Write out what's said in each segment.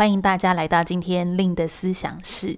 欢迎大家来到今天令的思想室。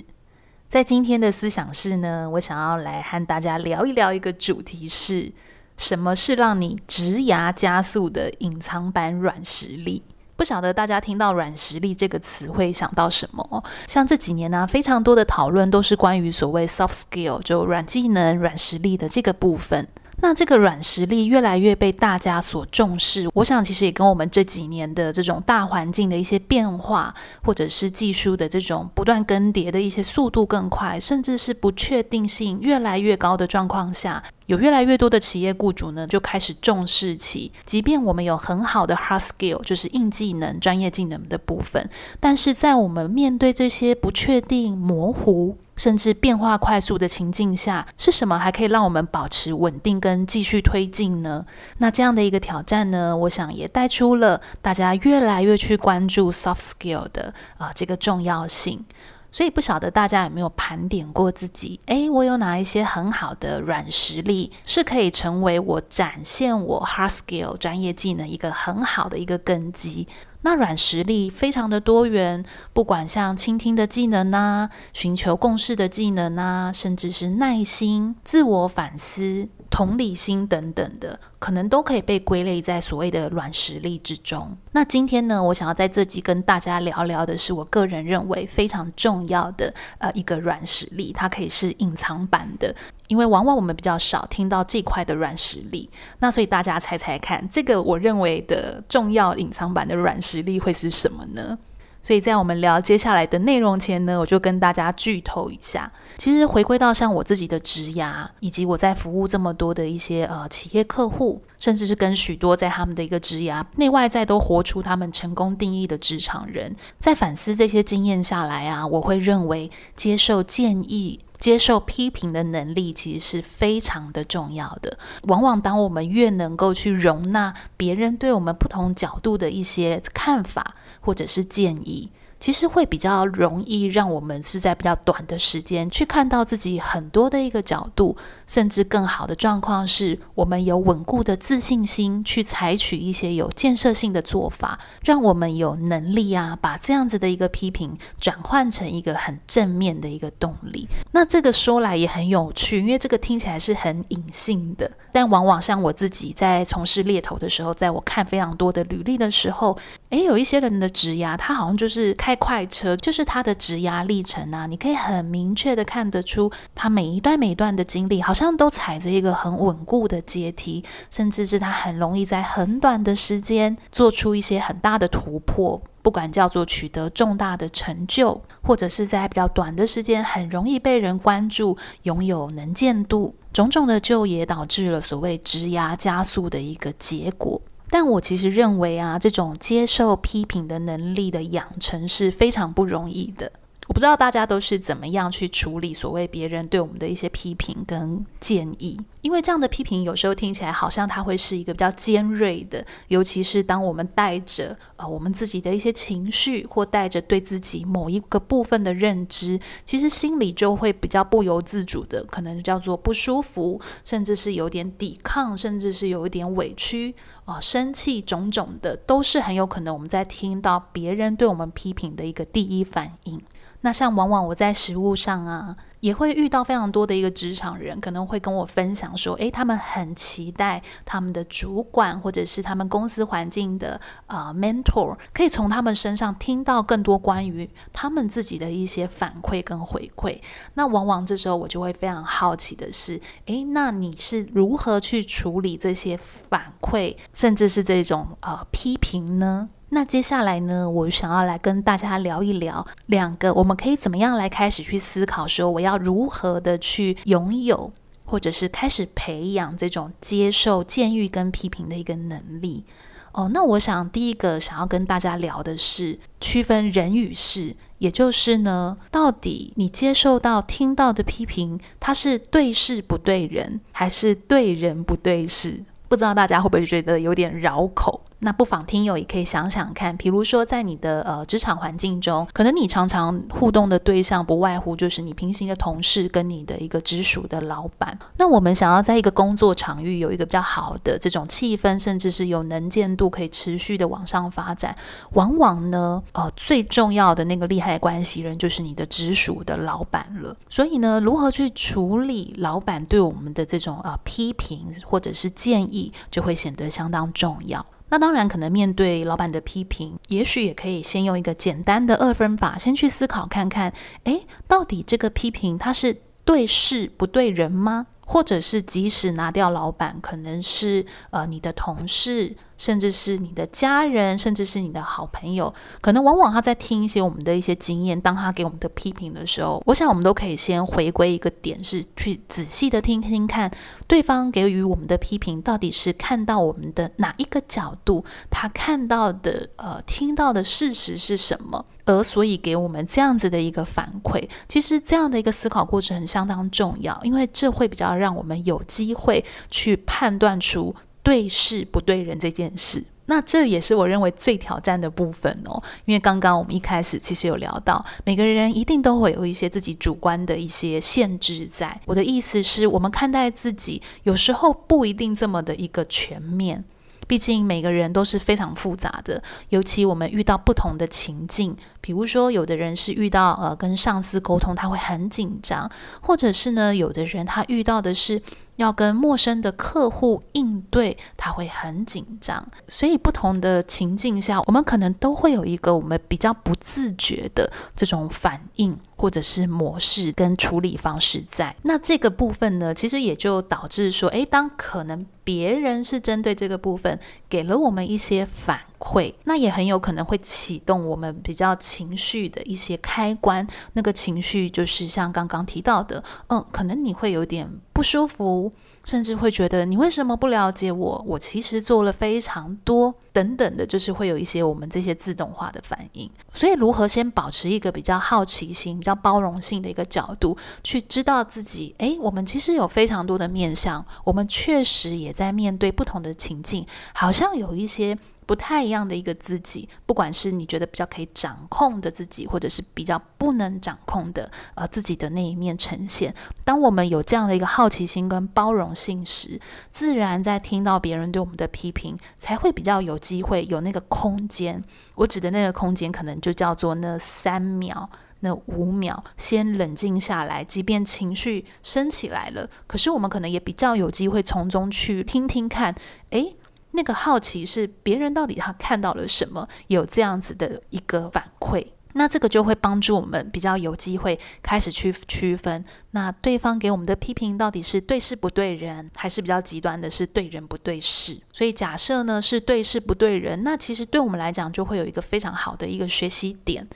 在今天的思想室呢，我想要来和大家聊一聊一个主题是，什么是让你直牙加速的隐藏版软实力？不晓得大家听到“软实力”这个词会想到什么？像这几年呢、非常多的讨论都是关于所谓 soft skill，就软技能、软实力的这个部分。那这个软实力越来越被大家所重视，我想其实也跟我们这几年的这种大环境的一些变化，或者是技术的这种不断更迭的一些速度更快，甚至是不确定性越来越高的状况下。有越来越多的企业雇主呢，就开始重视起，即便我们有很好的 hard skill，就是硬技能、专业技能的部分，但是在我们面对这些不确定、模糊，甚至变化快速的情境下，是什么还可以让我们保持稳定跟继续推进呢？那这样的一个挑战呢，我想也带出了大家越来越去关注 soft skill 的啊、这个重要性。所以不晓得大家有没有盘点过自己？诶，我有哪一些很好的软实力，是可以成为我展现我 hard skill 专业技能一个很好的一个根基？那软实力非常的多元，不管像倾听的技能呐，寻求共识的技能呐，甚至是耐心、自我反思、同理心等等的，可能都可以被归类在所谓的软实力之中。那今天呢，我想要在这集跟大家聊聊的是，我个人认为非常重要的呃一个软实力，它可以是隐藏版的。因为往往我们比较少听到这块的软实力，那所以大家猜猜看，这个我认为的重要隐藏版的软实力会是什么呢？所以在我们聊接下来的内容前呢，我就跟大家剧透一下。其实回归到像我自己的职涯，以及我在服务这么多的一些呃企业客户，甚至是跟许多在他们的一个职涯内外在都活出他们成功定义的职场人，在反思这些经验下来啊，我会认为接受建议。接受批评的能力其实是非常的重要的。往往当我们越能够去容纳别人对我们不同角度的一些看法或者是建议。其实会比较容易让我们是在比较短的时间去看到自己很多的一个角度，甚至更好的状况是我们有稳固的自信心去采取一些有建设性的做法，让我们有能力啊把这样子的一个批评转换成一个很正面的一个动力。那这个说来也很有趣，因为这个听起来是很隐性的，但往往像我自己在从事猎头的时候，在我看非常多的履历的时候，诶，有一些人的职涯他好像就是开快车，就是他的职涯历程啊，你可以很明确的看得出，他每一段每一段的经历，好像都踩着一个很稳固的阶梯，甚至是他很容易在很短的时间做出一些很大的突破，不管叫做取得重大的成就，或者是在比较短的时间很容易被人关注，拥有能见度，种种的就也导致了所谓职涯加速的一个结果。但我其实认为啊，这种接受批评的能力的养成是非常不容易的。我不知道大家都是怎么样去处理所谓别人对我们的一些批评跟建议，因为这样的批评有时候听起来好像它会是一个比较尖锐的，尤其是当我们带着呃我们自己的一些情绪，或带着对自己某一个部分的认知，其实心里就会比较不由自主的，可能叫做不舒服，甚至是有点抵抗，甚至是有一点委屈啊、生气，种种的都是很有可能我们在听到别人对我们批评的一个第一反应。那像往往我在实务上啊，也会遇到非常多的一个职场人，可能会跟我分享说，诶，他们很期待他们的主管或者是他们公司环境的呃 mentor，可以从他们身上听到更多关于他们自己的一些反馈跟回馈。那往往这时候我就会非常好奇的是，诶，那你是如何去处理这些反馈，甚至是这种呃批评呢？那接下来呢，我想要来跟大家聊一聊两个，我们可以怎么样来开始去思考，说我要如何的去拥有，或者是开始培养这种接受建议跟批评的一个能力。哦，那我想第一个想要跟大家聊的是区分人与事，也就是呢，到底你接受到、听到的批评，它是对事不对人，还是对人不对事？不知道大家会不会觉得有点绕口？那不妨听友也可以想想看，比如说在你的呃职场环境中，可能你常常互动的对象不外乎就是你平行的同事跟你的一个直属的老板。那我们想要在一个工作场域有一个比较好的这种气氛，甚至是有能见度可以持续的往上发展，往往呢，呃，最重要的那个利害关系人就是你的直属的老板了。所以呢，如何去处理老板对我们的这种呃批评或者是建议，就会显得相当重要。那当然，可能面对老板的批评，也许也可以先用一个简单的二分法，先去思考看看，诶，到底这个批评它是对事不对人吗？或者是即使拿掉老板，可能是呃你的同事。甚至是你的家人，甚至是你的好朋友，可能往往他在听一些我们的一些经验，当他给我们的批评的时候，我想我们都可以先回归一个点，是去仔细的听听看，对方给予我们的批评到底是看到我们的哪一个角度，他看到的呃听到的事实是什么，而所以给我们这样子的一个反馈。其实这样的一个思考过程很相当重要，因为这会比较让我们有机会去判断出。对事不对人这件事，那这也是我认为最挑战的部分哦。因为刚刚我们一开始其实有聊到，每个人一定都会有一些自己主观的一些限制在。我的意思是，我们看待自己有时候不一定这么的一个全面。毕竟每个人都是非常复杂的，尤其我们遇到不同的情境，比如说有的人是遇到呃跟上司沟通，他会很紧张，或者是呢有的人他遇到的是要跟陌生的客户应对，他会很紧张。所以不同的情境下，我们可能都会有一个我们比较不自觉的这种反应。或者是模式跟处理方式在，那这个部分呢，其实也就导致说，诶，当可能别人是针对这个部分给了我们一些反馈，那也很有可能会启动我们比较情绪的一些开关。那个情绪就是像刚刚提到的，嗯，可能你会有点不舒服。甚至会觉得你为什么不了解我？我其实做了非常多，等等的，就是会有一些我们这些自动化的反应。所以，如何先保持一个比较好奇心、比较包容性的一个角度，去知道自己，诶，我们其实有非常多的面向，我们确实也在面对不同的情境，好像有一些。不太一样的一个自己，不管是你觉得比较可以掌控的自己，或者是比较不能掌控的呃自己的那一面呈现。当我们有这样的一个好奇心跟包容性时，自然在听到别人对我们的批评，才会比较有机会有那个空间。我指的那个空间，可能就叫做那三秒、那五秒，先冷静下来。即便情绪升起来了，可是我们可能也比较有机会从中去听听看，诶。那个好奇是别人到底他看到了什么，有这样子的一个反馈，那这个就会帮助我们比较有机会开始去区分，那对方给我们的批评到底是对事不对人，还是比较极端的是对人不对事。所以假设呢是对事不对人，那其实对我们来讲就会有一个非常好的一个学习点。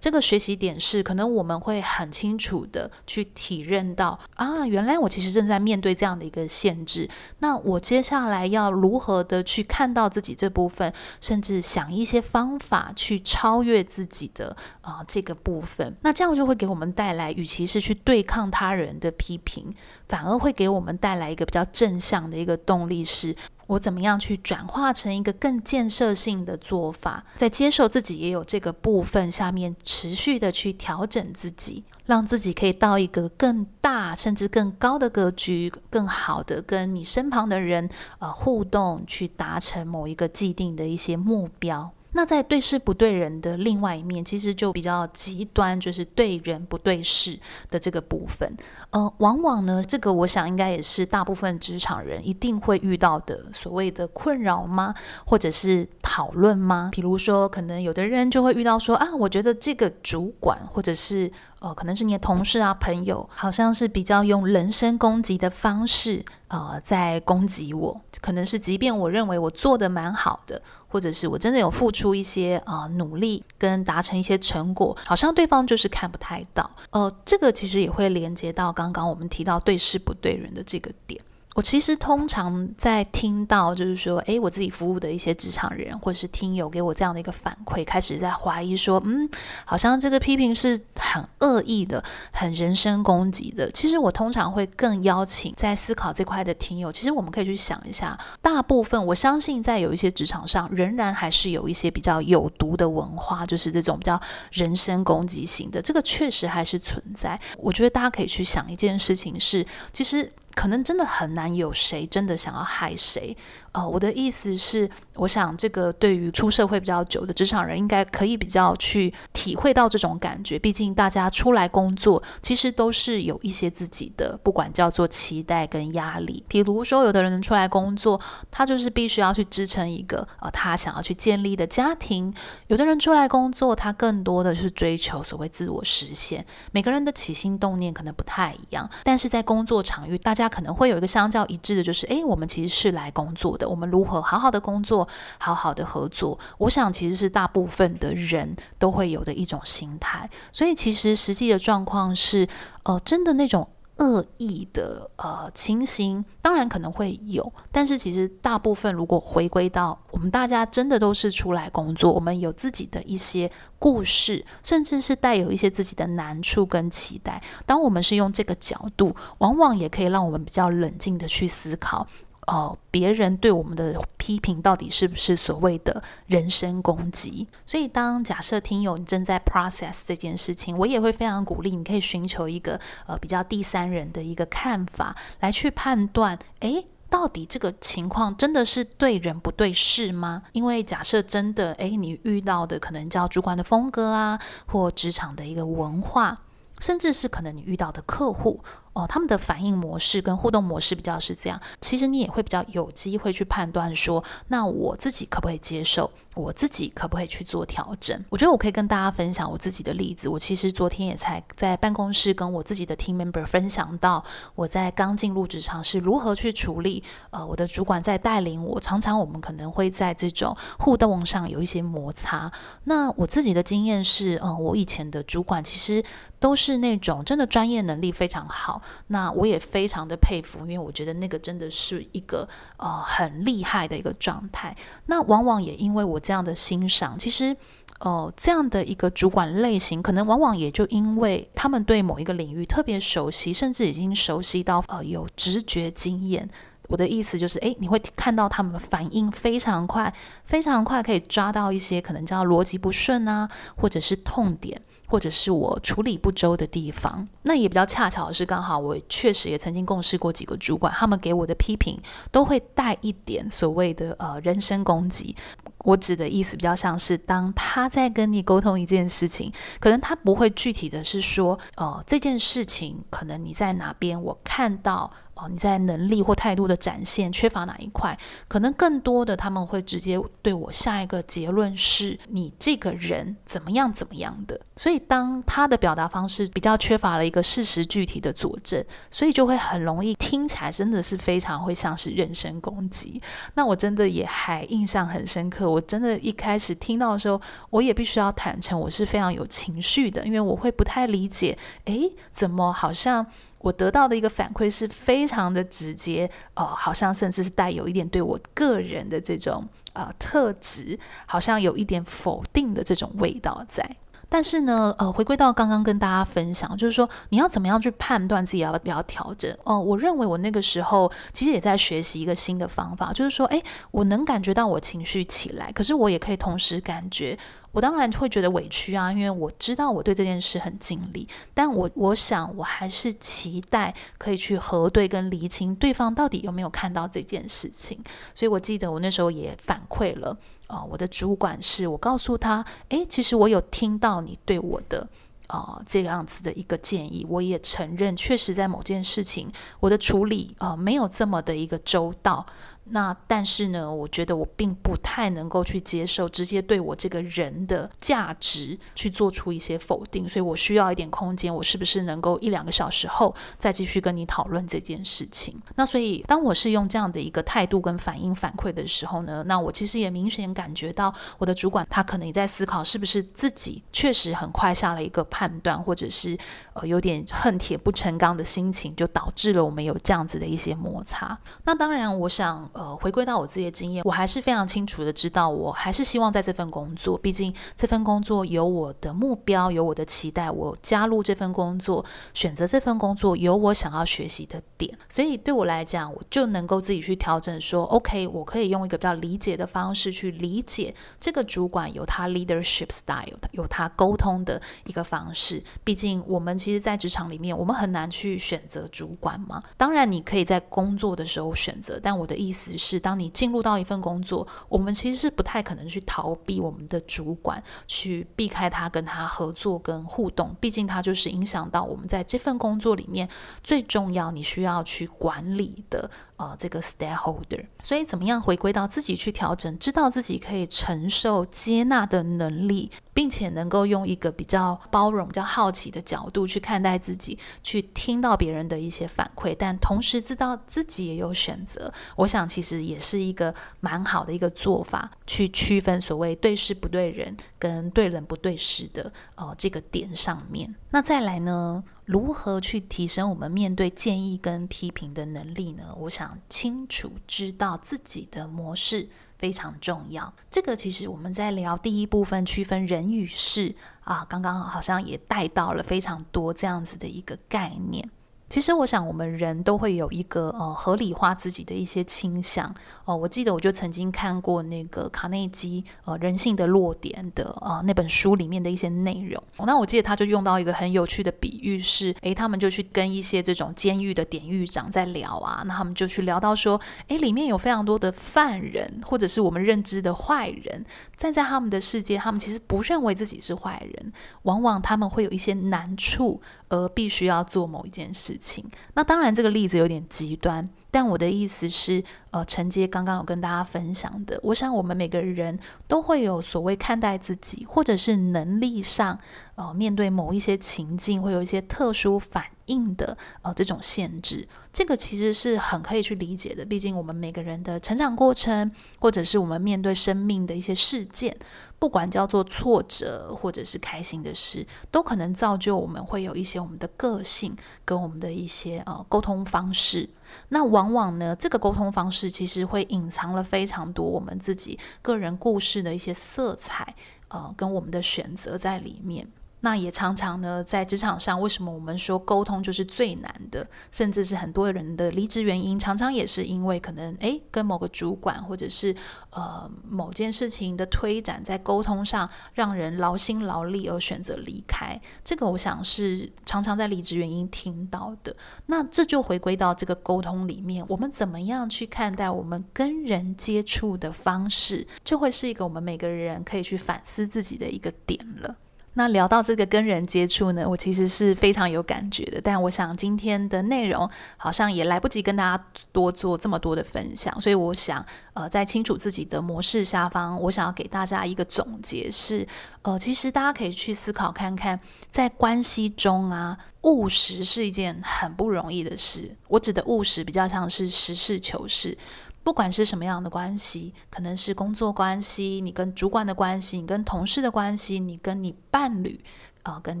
这个学习点是，可能我们会很清楚的去体认到啊，原来我其实正在面对这样的一个限制。那我接下来要如何的去看到自己这部分，甚至想一些方法去超越自己的啊这个部分。那这样就会给我们带来，与其是去对抗他人的批评，反而会给我们带来一个比较正向的一个动力是。我怎么样去转化成一个更建设性的做法，在接受自己也有这个部分下面，持续的去调整自己，让自己可以到一个更大甚至更高的格局，更好的跟你身旁的人呃互动，去达成某一个既定的一些目标。那在对事不对人的另外一面，其实就比较极端，就是对人不对事的这个部分。呃，往往呢，这个我想应该也是大部分职场人一定会遇到的所谓的困扰吗？或者是讨论吗？比如说，可能有的人就会遇到说啊，我觉得这个主管或者是。哦，可能是你的同事啊、朋友，好像是比较用人身攻击的方式，呃，在攻击我。可能是即便我认为我做的蛮好的，或者是我真的有付出一些呃努力跟达成一些成果，好像对方就是看不太到。呃，这个其实也会连接到刚刚我们提到对事不对人的这个点。我其实通常在听到就是说，诶，我自己服务的一些职场人或者是听友给我这样的一个反馈，开始在怀疑说，嗯，好像这个批评是很恶意的、很人身攻击的。其实我通常会更邀请在思考这块的听友，其实我们可以去想一下，大部分我相信在有一些职场上，仍然还是有一些比较有毒的文化，就是这种比较人身攻击型的，这个确实还是存在。我觉得大家可以去想一件事情是，其实。可能真的很难有谁真的想要害谁。呃，我的意思是，我想这个对于出社会比较久的职场人，应该可以比较去体会到这种感觉。毕竟大家出来工作，其实都是有一些自己的，不管叫做期待跟压力。比如说，有的人出来工作，他就是必须要去支撑一个呃他想要去建立的家庭；有的人出来工作，他更多的是追求所谓自我实现。每个人的起心动念可能不太一样，但是在工作场域，大家可能会有一个相较一致的，就是诶，我们其实是来工作的我们如何好好的工作，好好的合作？我想其实是大部分的人都会有的一种心态。所以其实实际的状况是，呃，真的那种。恶意的呃情形，当然可能会有，但是其实大部分如果回归到我们大家真的都是出来工作，我们有自己的一些故事，甚至是带有一些自己的难处跟期待。当我们是用这个角度，往往也可以让我们比较冷静的去思考。哦，别人对我们的批评到底是不是所谓的人身攻击？所以，当假设听友你正在 process 这件事情，我也会非常鼓励你可以寻求一个呃比较第三人的一个看法来去判断，诶，到底这个情况真的是对人不对事吗？因为假设真的，诶，你遇到的可能叫主管的风格啊，或职场的一个文化，甚至是可能你遇到的客户。哦，他们的反应模式跟互动模式比较是这样，其实你也会比较有机会去判断说，那我自己可不可以接受，我自己可不可以去做调整？我觉得我可以跟大家分享我自己的例子。我其实昨天也才在办公室跟我自己的 team member 分享到，我在刚进入职场是如何去处理。呃，我的主管在带领我，常常我们可能会在这种互动上有一些摩擦。那我自己的经验是，嗯、我以前的主管其实都是那种真的专业能力非常好。那我也非常的佩服，因为我觉得那个真的是一个呃很厉害的一个状态。那往往也因为我这样的欣赏，其实呃这样的一个主管类型，可能往往也就因为他们对某一个领域特别熟悉，甚至已经熟悉到呃有直觉经验。我的意思就是，诶，你会看到他们反应非常快，非常快可以抓到一些可能叫逻辑不顺啊，或者是痛点。或者是我处理不周的地方，那也比较恰巧的是，刚好我确实也曾经共事过几个主管，他们给我的批评都会带一点所谓的呃人身攻击。我指的意思比较像是，当他在跟你沟通一件事情，可能他不会具体的是说，呃这件事情可能你在哪边我看到。哦，你在能力或态度的展现缺乏哪一块？可能更多的他们会直接对我下一个结论是你这个人怎么样怎么样的。所以当他的表达方式比较缺乏了一个事实具体的佐证，所以就会很容易听起来真的是非常会像是人身攻击。那我真的也还印象很深刻，我真的一开始听到的时候，我也必须要坦诚，我是非常有情绪的，因为我会不太理解，诶，怎么好像。我得到的一个反馈是非常的直接，哦，好像甚至是带有一点对我个人的这种呃特质，好像有一点否定的这种味道在。但是呢，呃，回归到刚刚跟大家分享，就是说你要怎么样去判断自己要不要调整？哦、我认为我那个时候其实也在学习一个新的方法，就是说，诶，我能感觉到我情绪起来，可是我也可以同时感觉。我当然会觉得委屈啊，因为我知道我对这件事很尽力，但我我想我还是期待可以去核对跟厘清对方到底有没有看到这件事情。所以我记得我那时候也反馈了，呃，我的主管是我告诉他，诶，其实我有听到你对我的。啊、这个样子的一个建议，我也承认，确实在某件事情，我的处理啊、没有这么的一个周到。那但是呢，我觉得我并不太能够去接受直接对我这个人的价值去做出一些否定，所以我需要一点空间。我是不是能够一两个小时后再继续跟你讨论这件事情？那所以当我是用这样的一个态度跟反应反馈的时候呢，那我其实也明显感觉到我的主管他可能也在思考是不是自己确实很快下了一个判断，或者是呃有点恨铁不成钢的心情，就导致了我们有这样子的一些摩擦。那当然，我想。呃，回归到我自己的经验，我还是非常清楚的知道，我还是希望在这份工作，毕竟这份工作有我的目标，有我的期待，我加入这份工作，选择这份工作有我想要学习的点，所以对我来讲，我就能够自己去调整说，OK，我可以用一个比较理解的方式去理解这个主管有他 leadership style，有他沟通的一个方式。毕竟我们其实，在职场里面，我们很难去选择主管嘛。当然，你可以在工作的时候选择，但我的意思。只是当你进入到一份工作，我们其实是不太可能去逃避我们的主管，去避开他跟他合作跟互动。毕竟他就是影响到我们在这份工作里面最重要，你需要去管理的。呃，这个 stakeholder，所以怎么样回归到自己去调整，知道自己可以承受、接纳的能力，并且能够用一个比较包容、比较好奇的角度去看待自己，去听到别人的一些反馈，但同时知道自己也有选择。我想其实也是一个蛮好的一个做法，去区分所谓对事不对人跟对人不对事的呃这个点上面。那再来呢？如何去提升我们面对建议跟批评的能力呢？我想清楚知道自己的模式非常重要。这个其实我们在聊第一部分区分人与事啊，刚刚好像也带到了非常多这样子的一个概念。其实我想，我们人都会有一个呃合理化自己的一些倾向哦。我记得我就曾经看过那个卡内基呃《人性的弱点》的呃那本书里面的一些内容。那我记得他就用到一个很有趣的比喻是，诶，他们就去跟一些这种监狱的典狱长在聊啊，那他们就去聊到说，诶，里面有非常多的犯人，或者是我们认知的坏人，站在他们的世界，他们其实不认为自己是坏人，往往他们会有一些难处，而必须要做某一件事事情。那当然，这个例子有点极端，但我的意思是，呃，承接刚刚有跟大家分享的，我想我们每个人都会有所谓看待自己，或者是能力上，呃，面对某一些情境，会有一些特殊反应的，呃，这种限制。这个其实是很可以去理解的，毕竟我们每个人的成长过程，或者是我们面对生命的一些事件，不管叫做挫折或者是开心的事，都可能造就我们会有一些我们的个性跟我们的一些呃沟通方式。那往往呢，这个沟通方式其实会隐藏了非常多我们自己个人故事的一些色彩，呃，跟我们的选择在里面。那也常常呢，在职场上，为什么我们说沟通就是最难的，甚至是很多人的离职原因，常常也是因为可能诶，跟某个主管或者是呃某件事情的推展，在沟通上让人劳心劳力而选择离开。这个我想是常常在离职原因听到的。那这就回归到这个沟通里面，我们怎么样去看待我们跟人接触的方式，就会是一个我们每个人可以去反思自己的一个点了。那聊到这个跟人接触呢，我其实是非常有感觉的。但我想今天的内容好像也来不及跟大家多做这么多的分享，所以我想，呃，在清楚自己的模式下方，我想要给大家一个总结是，呃，其实大家可以去思考看看，在关系中啊，务实是一件很不容易的事。我指的务实比较像是实事求是。不管是什么样的关系，可能是工作关系，你跟主管的关系，你跟同事的关系，你跟你伴侣，啊、跟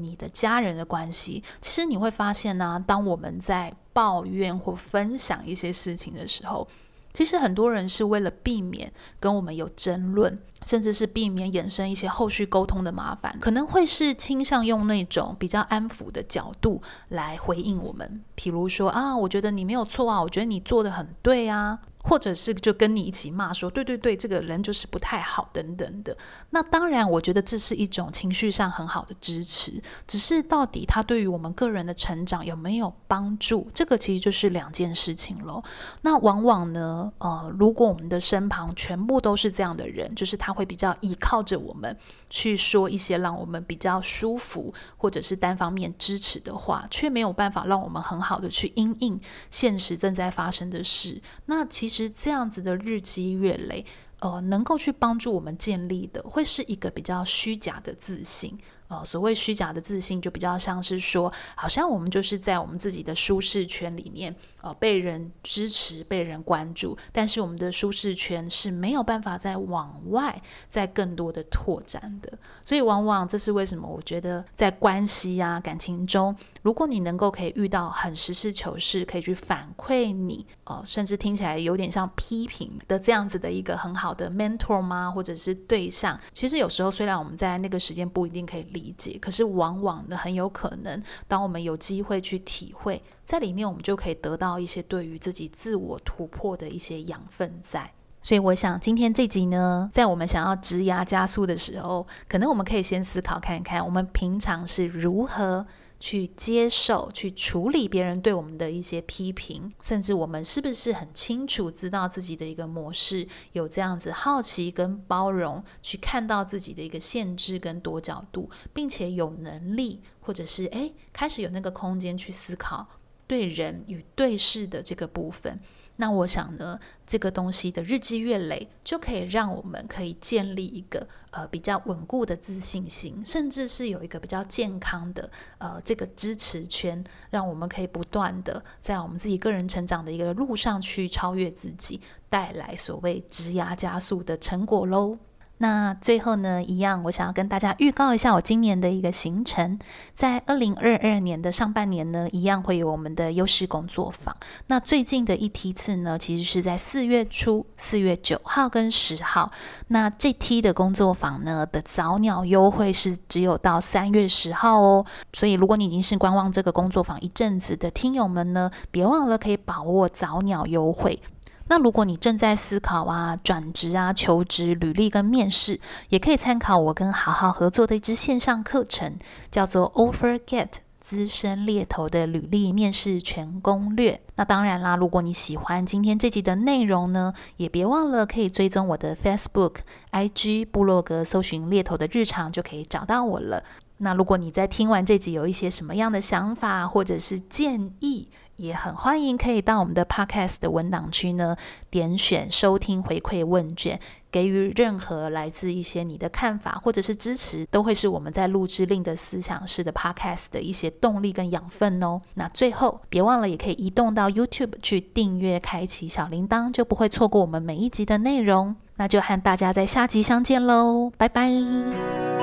你的家人的关系，其实你会发现呢、当我们在抱怨或分享一些事情的时候，其实很多人是为了避免跟我们有争论，甚至是避免衍生一些后续沟通的麻烦，可能会是倾向用那种比较安抚的角度来回应我们，比如说啊，我觉得你没有错啊，我觉得你做的很对啊。或者是就跟你一起骂说，对对对，这个人就是不太好等等的。那当然，我觉得这是一种情绪上很好的支持。只是到底他对于我们个人的成长有没有帮助，这个其实就是两件事情喽。那往往呢，呃，如果我们的身旁全部都是这样的人，就是他会比较依靠着我们去说一些让我们比较舒服或者是单方面支持的话，却没有办法让我们很好的去因应现实正在发生的事。那其实。实这样子的日积月累，呃，能够去帮助我们建立的，会是一个比较虚假的自信。呃，所谓虚假的自信，就比较像是说，好像我们就是在我们自己的舒适圈里面，呃，被人支持、被人关注，但是我们的舒适圈是没有办法再往外、再更多的拓展的。所以，往往这是为什么？我觉得在关系啊、感情中，如果你能够可以遇到很实事求是，可以去反馈你，呃，甚至听起来有点像批评的这样子的一个很好的 mentor 吗？或者是对象？其实有时候，虽然我们在那个时间不一定可以。理解，可是往往呢，很有可能，当我们有机会去体会，在里面，我们就可以得到一些对于自己自我突破的一些养分在。所以，我想今天这集呢，在我们想要直牙加速的时候，可能我们可以先思考看看，我们平常是如何。去接受、去处理别人对我们的一些批评，甚至我们是不是很清楚知道自己的一个模式，有这样子好奇跟包容，去看到自己的一个限制跟多角度，并且有能力，或者是诶，开始有那个空间去思考对人与对事的这个部分。那我想呢，这个东西的日积月累，就可以让我们可以建立一个呃比较稳固的自信心，甚至是有一个比较健康的呃这个支持圈，让我们可以不断的在我们自己个人成长的一个路上去超越自己，带来所谓职涯加速的成果喽。那最后呢，一样，我想要跟大家预告一下我今年的一个行程。在二零二二年的上半年呢，一样会有我们的优势工作坊。那最近的一梯次呢，其实是在四月初，四月九号跟十号。那这梯的工作坊呢的早鸟优惠是只有到三月十号哦。所以如果你已经是观望这个工作坊一阵子的听友们呢，别忘了可以把握早鸟优惠。那如果你正在思考啊转职啊求职履历跟面试，也可以参考我跟好好合作的一支线上课程，叫做 OfferGet 资深猎头的履历面试全攻略。那当然啦，如果你喜欢今天这集的内容呢，也别忘了可以追踪我的 Facebook、IG、部落格，搜寻猎头的日常就可以找到我了。那如果你在听完这集有一些什么样的想法或者是建议，也很欢迎可以到我们的 Podcast 的文档区呢，点选收听回馈问卷，给予任何来自一些你的看法或者是支持，都会是我们在录制令的思想式的 Podcast 的一些动力跟养分哦。那最后别忘了，也可以移动到 YouTube 去订阅，开启小铃铛，就不会错过我们每一集的内容。那就和大家在下集相见喽，拜拜。